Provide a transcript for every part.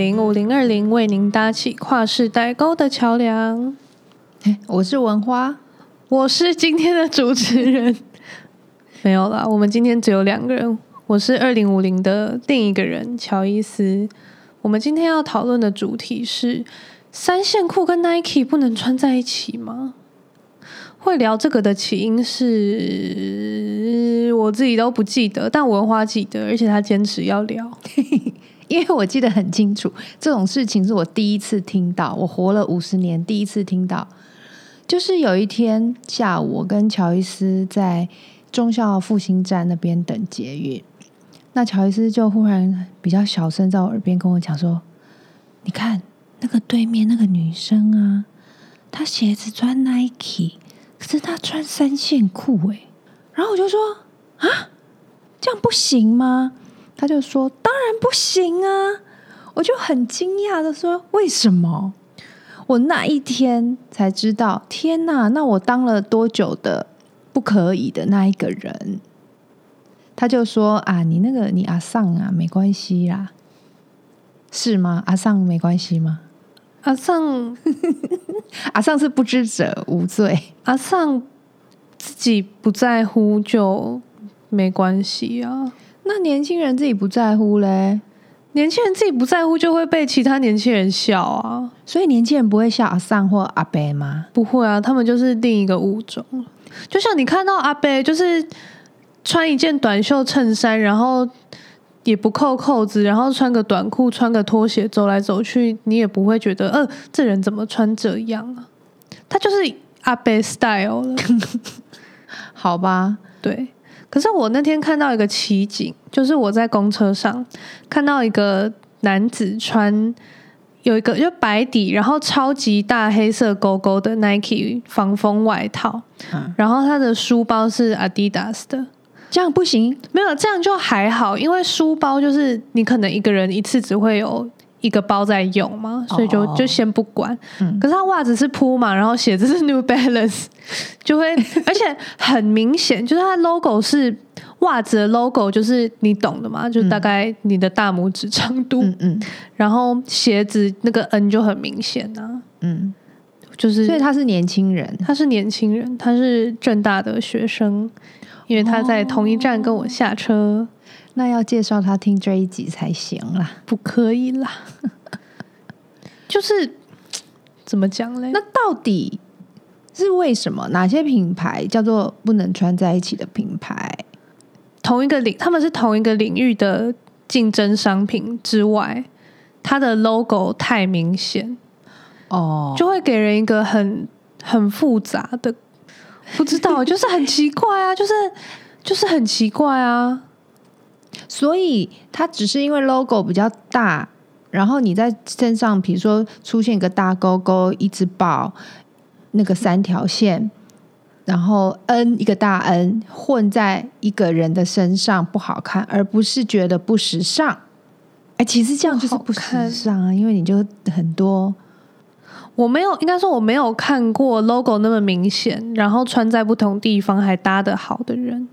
二零五零五零二零为您搭起跨世代沟的桥梁。我是文花，我是今天的主持人。没有啦，我们今天只有两个人。我是二零五零的另一个人乔伊斯。我们今天要讨论的主题是：三线裤跟 Nike 不能穿在一起吗？会聊这个的起因是我自己都不记得，但文花记得，而且他坚持要聊，因为我记得很清楚。这种事情是我第一次听到，我活了五十年第一次听到。就是有一天下午，我跟乔伊斯在忠孝复兴站那边等捷运，那乔伊斯就忽然比较小声在我耳边跟我讲说：“你看那个对面那个女生啊，她鞋子穿 Nike。”可是她穿三线裤哎，然后我就说啊，这样不行吗？他就说当然不行啊，我就很惊讶的说为什么？我那一天才知道，天哪！那我当了多久的不可以的那一个人？他就说啊，你那个你阿尚啊，没关系啦，是吗？阿尚没关系吗？阿尚，阿尚是不知者无罪。阿尚自己不在乎就没关系啊。那年轻人自己不在乎嘞？年轻人自己不在乎就会被其他年轻人笑啊。所以年轻人不会笑阿尚或阿伯吗？不会啊，他们就是另一个物种。就像你看到阿伯，就是穿一件短袖衬衫，然后。也不扣扣子，然后穿个短裤，穿个拖鞋走来走去，你也不会觉得，呃，这人怎么穿这样啊？他就是阿伯 style 了，好吧？对。可是我那天看到一个奇景，就是我在公车上看到一个男子穿有一个就白底，然后超级大黑色勾勾的 Nike 防风外套，嗯，然后他的书包是 Adidas 的。这样不行，没有这样就还好，因为书包就是你可能一个人一次只会有一个包在用嘛，所以就就先不管。嗯，可是他袜子是 Puma，然后鞋子是 New Balance，就会 而且很明显，就是它 logo 是袜子的 logo，就是你懂的嘛，就大概你的大拇指长度。嗯嗯，然后鞋子那个 N 就很明显啊。嗯，就是所以他是年轻人，他是年轻人，他是正大的学生。因为他在同一站跟我下车，哦、那要介绍他听这一集才行啦，不可以啦。就是怎么讲嘞？那到底是为什么？哪些品牌叫做不能穿在一起的品牌？同一个领，他们是同一个领域的竞争商品之外，它的 logo 太明显哦，就会给人一个很很复杂的。不知道，就是很奇怪啊，就是就是很奇怪啊。所以它只是因为 logo 比较大，然后你在身上，比如说出现一个大勾勾，一只豹，那个三条线，然后 N 一个大 N 混在一个人的身上不好看，而不是觉得不时尚。哎，其实这样就是不时尚啊，因为你就很多。我没有，应该说我没有看过 logo 那么明显，然后穿在不同地方还搭得好的人。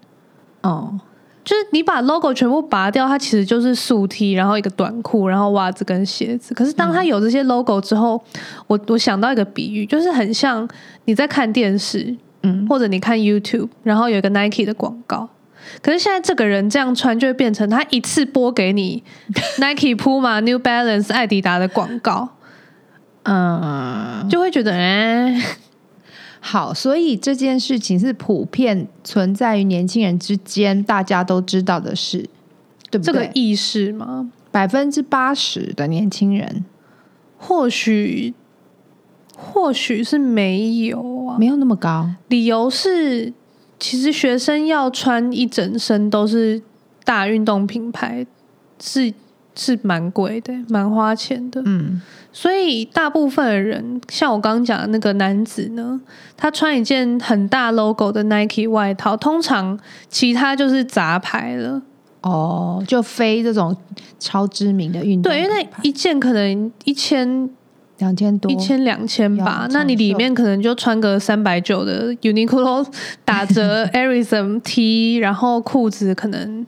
哦，就是你把 logo 全部拔掉，它其实就是素 T，然后一个短裤，然后袜子跟鞋子。可是当它有这些 logo 之后，嗯、我我想到一个比喻，就是很像你在看电视，嗯，或者你看 YouTube，然后有一个 Nike 的广告。可是现在这个人这样穿，就会变成他一次播给你 Nike、Puma、New Balance、艾迪达的广告。嗯，就会觉得哎、欸，好，所以这件事情是普遍存在于年轻人之间，大家都知道的事，对不对？这个意识吗？百分之八十的年轻人，或许，或许是没有啊，没有那么高。理由是，其实学生要穿一整身都是大运动品牌，是是蛮贵的，蛮花钱的。嗯。所以大部分的人，像我刚刚讲的那个男子呢，他穿一件很大 logo 的 Nike 外套，通常其他就是杂牌了。哦，就非这种超知名的运动。对，因为那一件可能一千、两千多，一千两千吧。那你里面可能就穿个三百九的 Uniqlo 打折 Airism T，然后裤子可能。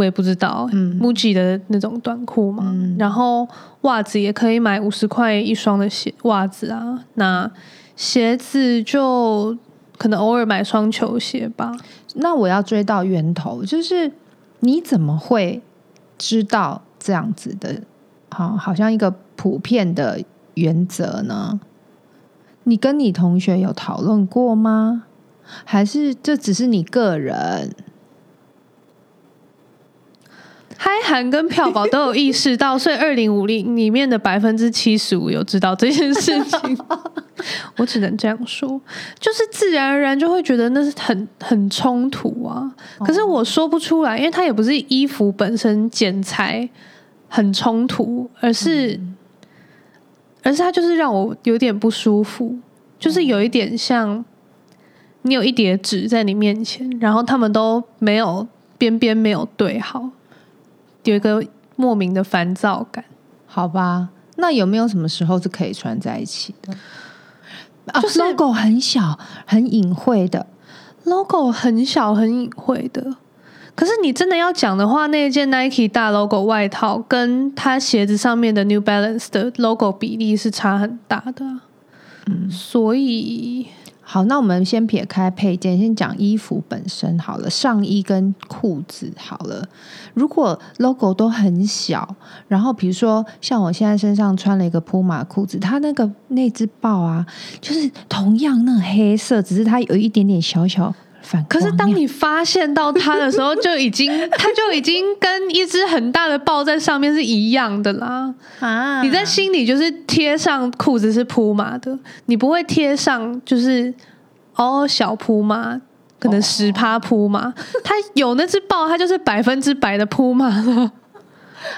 我也不知道。嗯，MUJI 的那种短裤嘛，嗯、然后袜子也可以买五十块一双的鞋袜子啊。那鞋子就可能偶尔买双球鞋吧。那我要追到源头，就是你怎么会知道这样子的？好，好像一个普遍的原则呢？你跟你同学有讨论过吗？还是这只是你个人？嗨韩跟票宝都有意识到，所以二零五零里面的百分之七十五有知道这件事情。我只能这样说，就是自然而然就会觉得那是很很冲突啊。可是我说不出来，因为它也不是衣服本身剪裁很冲突，而是，嗯、而是它就是让我有点不舒服，就是有一点像你有一叠纸在你面前，然后他们都没有边边没有对好。有一个莫名的烦躁感，好吧？那有没有什么时候是可以穿在一起的？就是 logo 很小、很隐晦的 logo，很小、很隐晦的。可是你真的要讲的话，那一件 Nike 大 logo 外套跟它鞋子上面的 New Balance 的 logo 比例是差很大的。嗯，所以。好，那我们先撇开配件，先讲衣服本身好了。上衣跟裤子好了，如果 logo 都很小，然后比如说像我现在身上穿了一个 Puma 裤子，它那个那只豹啊，就是同样那黑色，只是它有一点点小小反。可是当你发现到它的时候，就已经 它就已经跟一只很大的豹在上面是一样的啦。啊！你在心里就是贴上裤子是 Puma 的，你不会贴上就是。哦，小铺马，可能十趴铺马，它有那只豹，它就是百分之百的铺马了。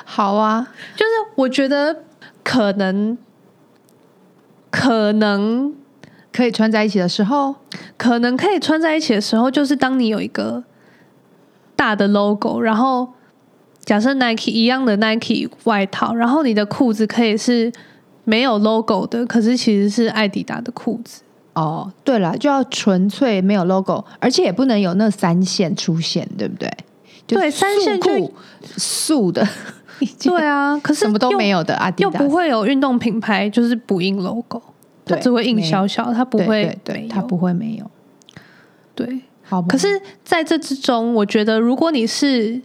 好啊，就是我觉得可能，可能可以穿在一起的时候，可能可以穿在一起的时候，就是当你有一个大的 logo，然后假设 Nike 一样的 Nike 外套，然后你的裤子可以是没有 logo 的，可是其实是艾迪达的裤子。哦，对了，就要纯粹没有 logo，而且也不能有那三线出现，对不对？对，三线裤素的，对啊，可是什么都没有的啊，又不会有运动品牌就是不印 logo，它只会硬小小，它不会，对，它不会没有。对，好。可是在这之中，我觉得如果你是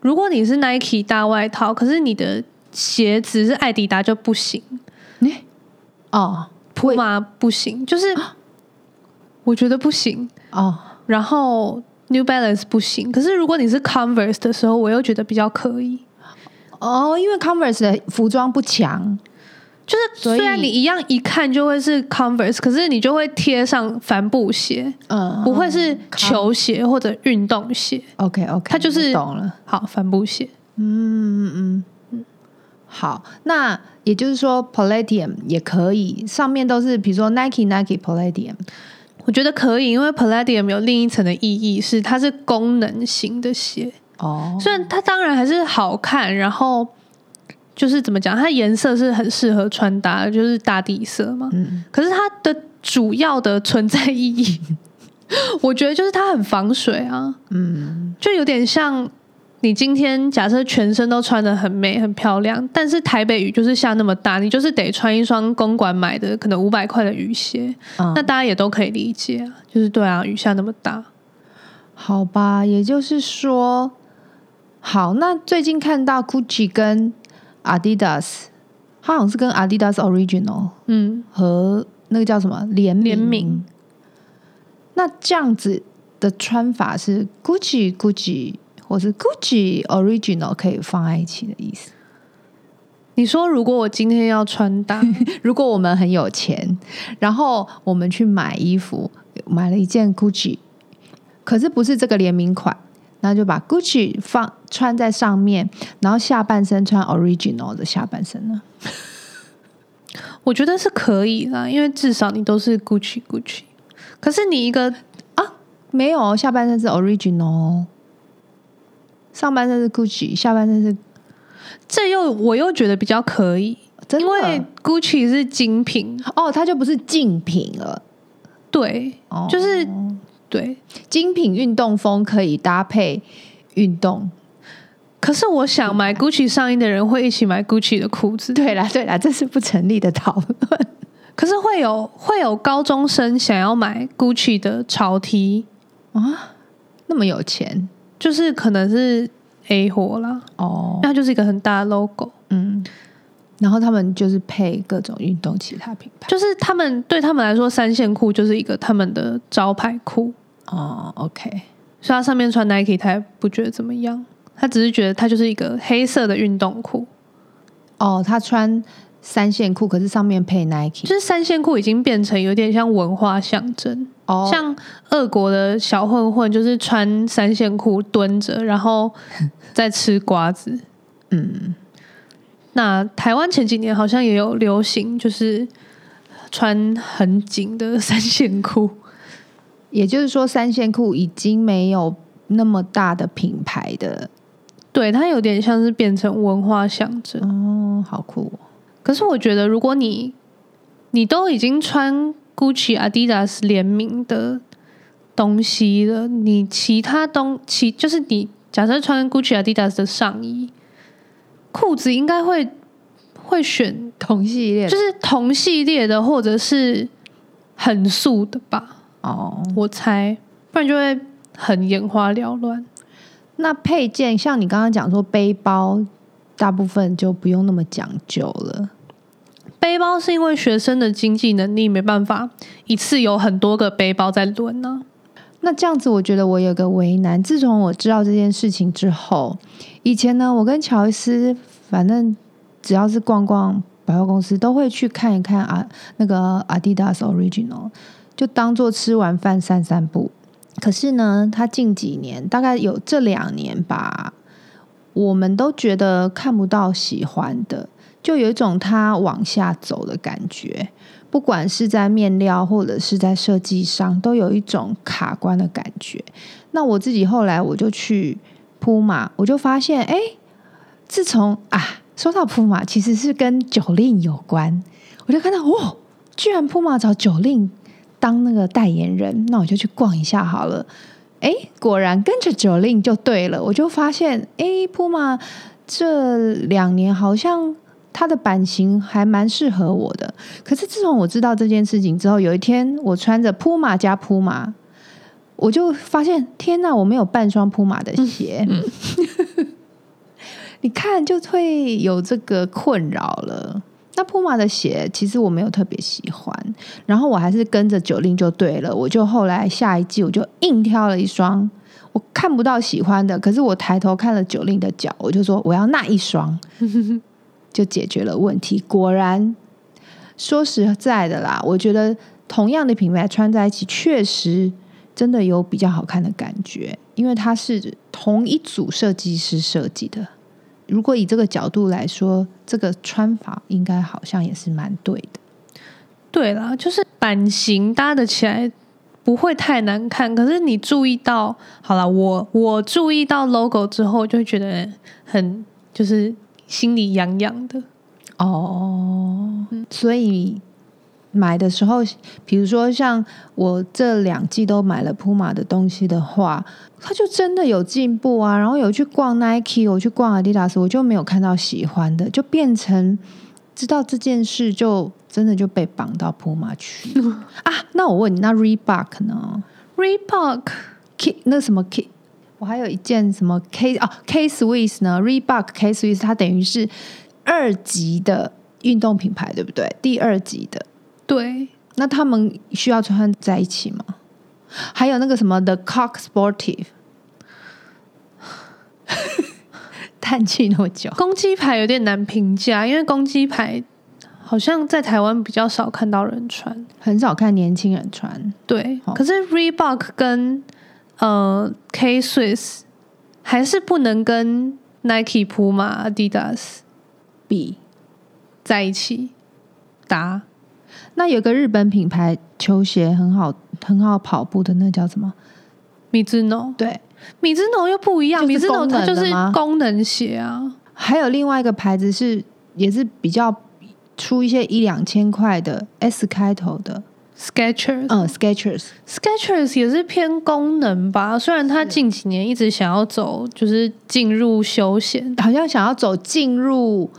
如果你是 Nike 大外套，可是你的鞋子是艾迪达就不行。欸、哦。Puma 不行，就是 我觉得不行哦。然后 New Balance 不行，可是如果你是 Converse 的时候，我又觉得比较可以哦。因为 Converse 的服装不强，就是虽然你一样一看就会是 Converse，可是你就会贴上帆布鞋，嗯，不会是球鞋或者运动鞋。OK OK，它就是懂了。好，帆布鞋。嗯嗯嗯，好，那。也就是说，Palladium 也可以，上面都是比如说 Nike、Nike Palladium，我觉得可以，因为 Palladium 有另一层的意义，是它是功能型的鞋哦。虽然它当然还是好看，然后就是怎么讲，它颜色是很适合穿搭的，就是大地色嘛。嗯。可是它的主要的存在意义，我觉得就是它很防水啊。嗯。就有点像。你今天假设全身都穿得很美很漂亮，但是台北雨就是下那么大，你就是得穿一双公馆买的可能五百块的雨鞋，嗯，那大家也都可以理解啊，就是对啊，雨下那么大，好吧，也就是说，好，那最近看到 Gucci 跟 Adidas，它好像是跟 Adidas Original，嗯，和那个叫什么联联名，那这样子的穿法是 Gucci Gucci。或是 Gucci Original 可以放在一起的意思。你说，如果我今天要穿搭，如果我们很有钱，然后我们去买衣服，买了一件 Gucci，可是不是这个联名款，那就把 Gucci 放穿在上面，然后下半身穿 Original 的下半身呢？我觉得是可以啦，因为至少你都是 Gucci Gucci。可是你一个啊，没有，下半身是 Original。上半身是 Gucci，下半身是，这又我又觉得比较可以，因为 Gucci 是精品哦，它就不是竞品了。对，就是对精品运动风可以搭配运动。可是我想买 Gucci 上衣的人会一起买 Gucci 的裤子。对啦，对啦，这是不成立的讨论。可是会有会有高中生想要买 Gucci 的潮 T 啊？那么有钱，就是可能是 A 货啦。哦，那就是一个很大的 logo。嗯，然后他们就是配各种运动其他品牌，就是他们对他们来说，三线裤就是一个他们的招牌裤。哦，OK，所以他上面穿 Nike，他也不觉得怎么样。他只是觉得他就是一个黑色的运动裤。哦，他穿三线裤，可是上面配 Nike，就是三线裤已经变成有点像文化象征。哦，像俄国的小混混，就是穿三线裤蹲着，然后在吃瓜子。嗯，那台湾前几年好像也有流行，就是穿很紧的三线裤。也就是说，三线裤已经没有那么大的品牌的。对，它有点像是变成文化象征哦，好酷哦。可是我觉得，如果你你都已经穿 Gucci、Adidas 联名的东西了，你其他东其就是你假设穿 Gucci、Adidas 的上衣、裤子，应该会会选同系列，就是同系列的，或者是很素的吧？哦，我猜，不然就会很眼花缭乱。那配件像你刚刚讲说背包，大部分就不用那么讲究了。背包是因为学生的经济能力没办法一次有很多个背包在轮呢。那这样子，我觉得我有个为难。自从我知道这件事情之后，以前呢，我跟乔伊斯，反正只要是逛逛百货公司，都会去看一看啊，那个 Adidas Original，就当做吃完饭散散步。可是呢，他近几年大概有这两年吧，我们都觉得看不到喜欢的，就有一种他往下走的感觉。不管是在面料或者是在设计上，都有一种卡关的感觉。那我自己后来我就去铺马，我就发现，哎，自从啊，说到铺马，其实是跟 Jolin 有关，我就看到，哦，居然铺马找 Jolin。当那个代言人，那我就去逛一下好了。哎，果然跟着 Jolin 就对了。我就发现，哎，Puma 这两年好像它的版型还蛮适合我的。可是自从我知道这件事情之后，有一天我穿着 Puma 加 Puma，我就发现，天哪，我没有半双 Puma 的鞋。嗯嗯、你看，就会有这个困扰了。那 Puma 的鞋其实我没有特别喜欢，然后我还是跟着 Jolin 就对了。我就后来下一季我就硬挑了一双，我看不到喜欢的，可是我抬头看了 Jolin 的脚，我就说我要那一双，就解决了问题。果然，说实在的啦，我觉得同样的品牌穿在一起，确实真的有比较好看的感觉，因为它是同一组设计师设计的。如果以这个角度来说，这个穿法应该好像也是蛮对的。对啦，就是版型搭得起来不会太难看。可是你注意到，好了，我我注意到 logo 之后，就会觉得很就是心里痒痒的。哦，所以。买的时候，比如说像我这两季都买了 Puma 的东西的话，它就真的有进步啊。然后有去逛 Nike，我去逛 Adidas，我就没有看到喜欢的，就变成知道这件事，就真的就被绑到 Puma 去 啊。那我问你，那 Reebok 呢？Reebok，K 那什么 K？我还有一件什么 K 啊？K Swiss 呢？Reebok K Swiss，它等于是二级的运动品牌，对不对？第二级的。对，那他们需要穿在一起吗？还有那个什么 The Cock Sportive，叹气那么久，公鸡牌有点难评价，因为公鸡牌好像在台湾比较少看到人穿，很少看年轻人穿。对，哦、可是 Reebok 跟呃 K Swiss 还是不能跟 Nike、Puma、Adidas 比在一起搭。那有个日本品牌球鞋很好，很好跑步的，那叫什么？米兹诺。对，米兹诺又不一样，米兹诺它就是功能鞋啊。还有另外一个牌子是，也是比较出一些一两千块的 S 开头的 Skechers，嗯，Skechers，Skechers 也是偏功能吧。虽然他近几年一直想要走，就是进入休闲，好像想要走进入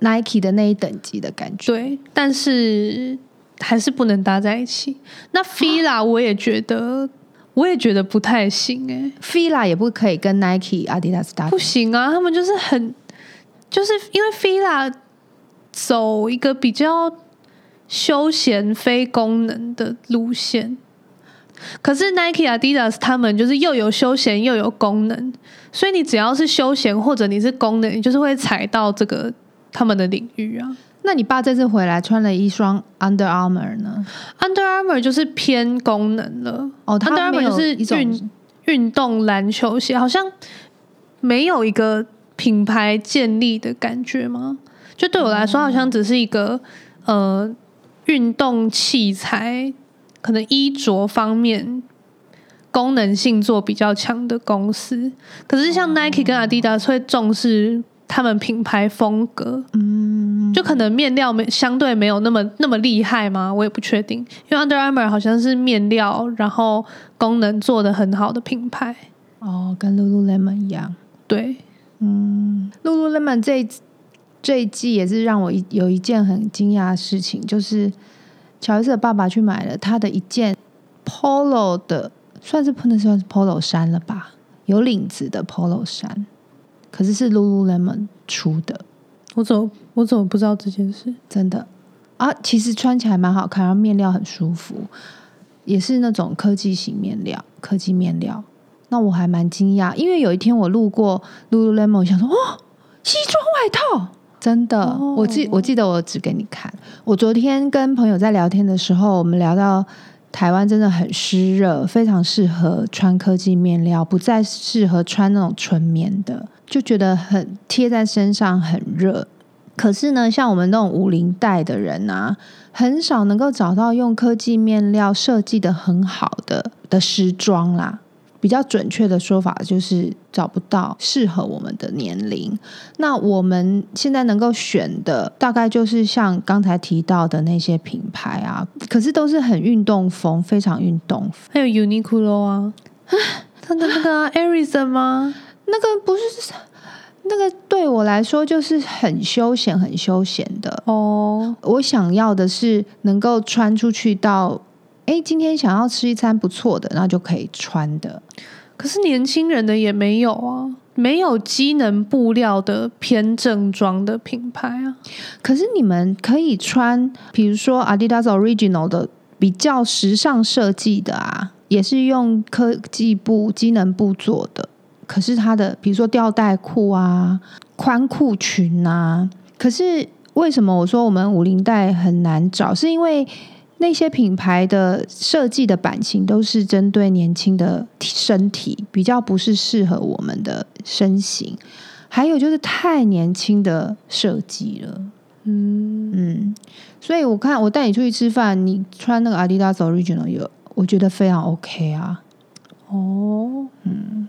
Nike 的那一等级的感觉。对，但是还是不能搭在一起。那 Fila 我也觉得，我也觉得不太行哎、欸。Fila 也不可以跟 Nike、Adidas 搭，不行啊。他们就是很，就是因为 Fila 走一个比较。休闲非功能的路线，可是 Nike、Adidas 他们就是又有休闲又有功能，所以你只要是休闲或者你是功能，你就是会踩到这个他们的领域啊。那你爸这次回来穿了一双 Under Armour 呢？Under Armour 就是偏功能了哦，Under Armour 就是运运动篮球鞋，好像没有一个品牌建立的感觉吗？就对我来说，好像只是一个呃。运动器材可能衣着方面功能性做比较强的公司，可是像 Nike 跟 Adidas 会重视他们品牌风格，嗯，就可能面料没相对没有那么那么厉害吗？我也不确定，因为 Under Armour 好像是面料，然后功能做的很好的品牌。哦，跟 Lululemon 一样，对，嗯，Lululemon 这一。这一季也是让我一有一件很惊讶的事情，就是乔伊斯的爸爸去买了他的一件 Polo 的，算是不能算是 Polo 衫了吧，有领子的 Polo 衫，可是是 Lululemon 出的。我怎么我怎么不知道这件事？真的啊，其实穿起来蛮好看，然后面料很舒服，也是那种科技型面料，科技面料。那我还蛮惊讶，因为有一天我路过 Lululemon，我想说哦，西装外套。真的，oh. 我记我记得我指给你看。我昨天跟朋友在聊天的时候，我们聊到台湾真的很湿热，非常适合穿科技面料，不再适合穿那种纯棉的，就觉得很贴在身上很热。可是呢，像我们那种五零代的人啊，很少能够找到用科技面料设计的很好的的时装啦。比较准确的说法就是找不到适合我们的年龄。那我们现在能够选的大概就是像刚才提到的那些品牌啊，可是都是很运动风，非常运动风。还有 Uniqlo 啊，他的那个 Airism 吗？那个不是，那个对我来说就是很休闲、很休闲的哦。我想要的是能够穿出去到。哎，今天想要吃一餐不错的，那就可以穿的。可是年轻人的也没有啊，没有机能布料的偏正装的品牌啊。可是你们可以穿，比如说 Adidas Original 的比较时尚设计的啊，也是用科技布、机能布做的。可是它的，比如说吊带裤啊、宽裤裙啊，可是为什么我说我们五零代很难找？是因为那些品牌的设计的版型都是针对年轻的身体，比较不是适合我们的身形。还有就是太年轻的设计了，嗯嗯。所以我看我带你出去吃饭，你穿那个 Adidas Original 有，我觉得非常 OK 啊。哦，嗯，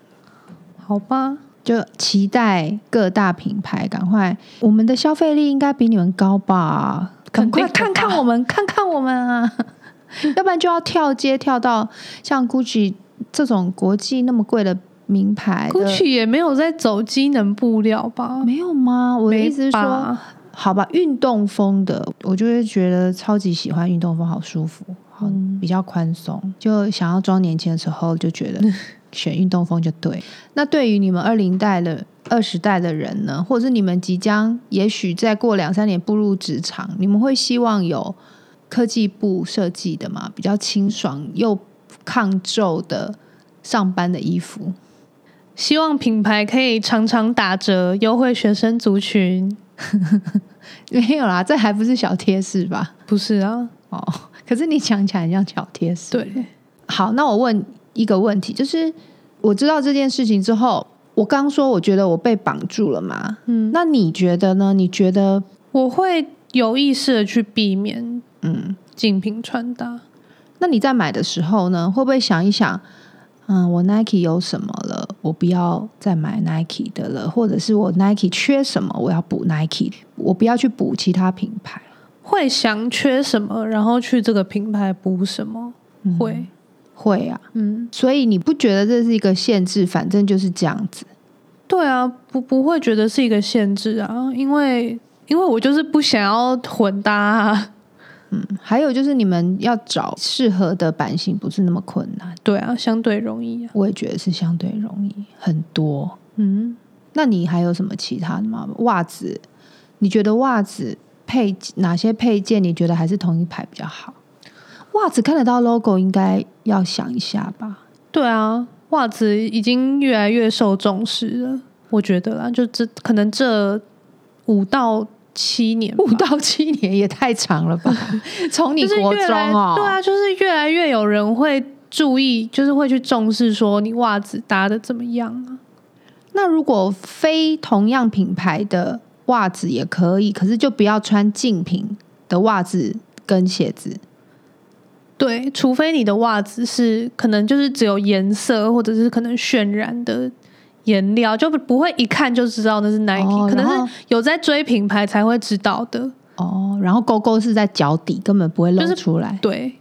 好吧，就期待各大品牌赶快，我们的消费力应该比你们高吧。赶快看看我们，看看我们啊！要不然就要跳街跳到像 Gucci 这种国际那么贵的名牌的。Gucci 也没有在走机能布料吧？没有吗？我的意思是说，好吧，运动风的，我就会觉得超级喜欢运动风，好舒服，好比较宽松，就想要装年轻的时候就觉得 选运动风就对。那对于你们二零代的。二十代的人呢，或者是你们即将，也许再过两三年步入职场，你们会希望有科技布设计的吗？比较清爽又抗皱的上班的衣服。希望品牌可以常常打折优惠学生族群。没有啦，这还不是小贴士吧？不是啊，哦，可是你讲起来很像小贴士。对，好，那我问一个问题，就是我知道这件事情之后。我刚说，我觉得我被绑住了嘛。嗯，那你觉得呢？你觉得我会有意识的去避免嗯竞品穿搭？那你在买的时候呢，会不会想一想？嗯，我 Nike 有什么了？我不要再买 Nike 的了，或者是我 Nike 缺什么？我要补 Nike，我不要去补其他品牌。会想缺什么，然后去这个品牌补什么，嗯、会会啊，嗯，所以你不觉得这是一个限制？反正就是这样子。对啊，不不会觉得是一个限制啊，因为因为我就是不想要混搭啊。嗯，还有就是你们要找适合的版型不是那么困难，对啊，相对容易啊。我也觉得是相对容易很多。嗯，那你还有什么其他的吗？袜子，你觉得袜子配哪些配件？你觉得还是同一排比较好？袜子看得到 logo，应该要想一下吧？对啊，袜子已经越来越受重视了，我觉得啦，就这可能这五到。七年，五到七年也太长了吧？从你国中哦，对啊，就是越来越有人会注意，就是会去重视说你袜子搭的怎么样啊？那如果非同样品牌的袜子也可以，可是就不要穿竞品的袜子跟鞋子。对，除非你的袜子是可能就是只有颜色，或者是可能渲染的。颜料就不会一看就知道那是 Nike，哦，可能是有在追品牌才会知道的哦。然后勾勾是在脚底，根本不会露出来。就是、对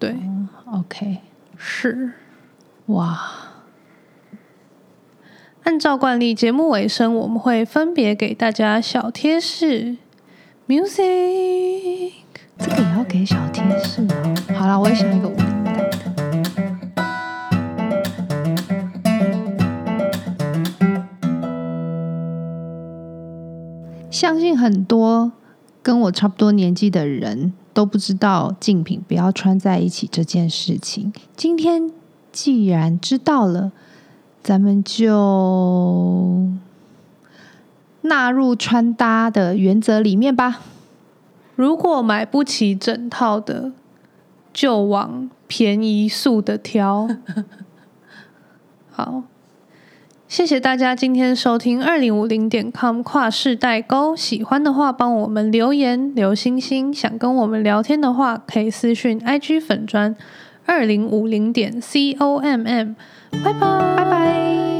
对、哦、，OK，是哇。按照惯例，节目尾声我们会分别给大家小贴士。Music，这个也要给小贴士哦。好了，我也想一个无领带的。相信很多跟我差不多年纪的人都不知道竞品不要穿在一起这件事情。今天既然知道了，咱们就纳入穿搭的原则里面吧。如果买不起整套的，就往便宜素的挑。好。谢谢大家今天收听二零五零点 com 跨世代沟，喜欢的话帮我们留言留星星，想跟我们聊天的话可以私讯 IG 粉专二零五零点 com，拜拜拜拜。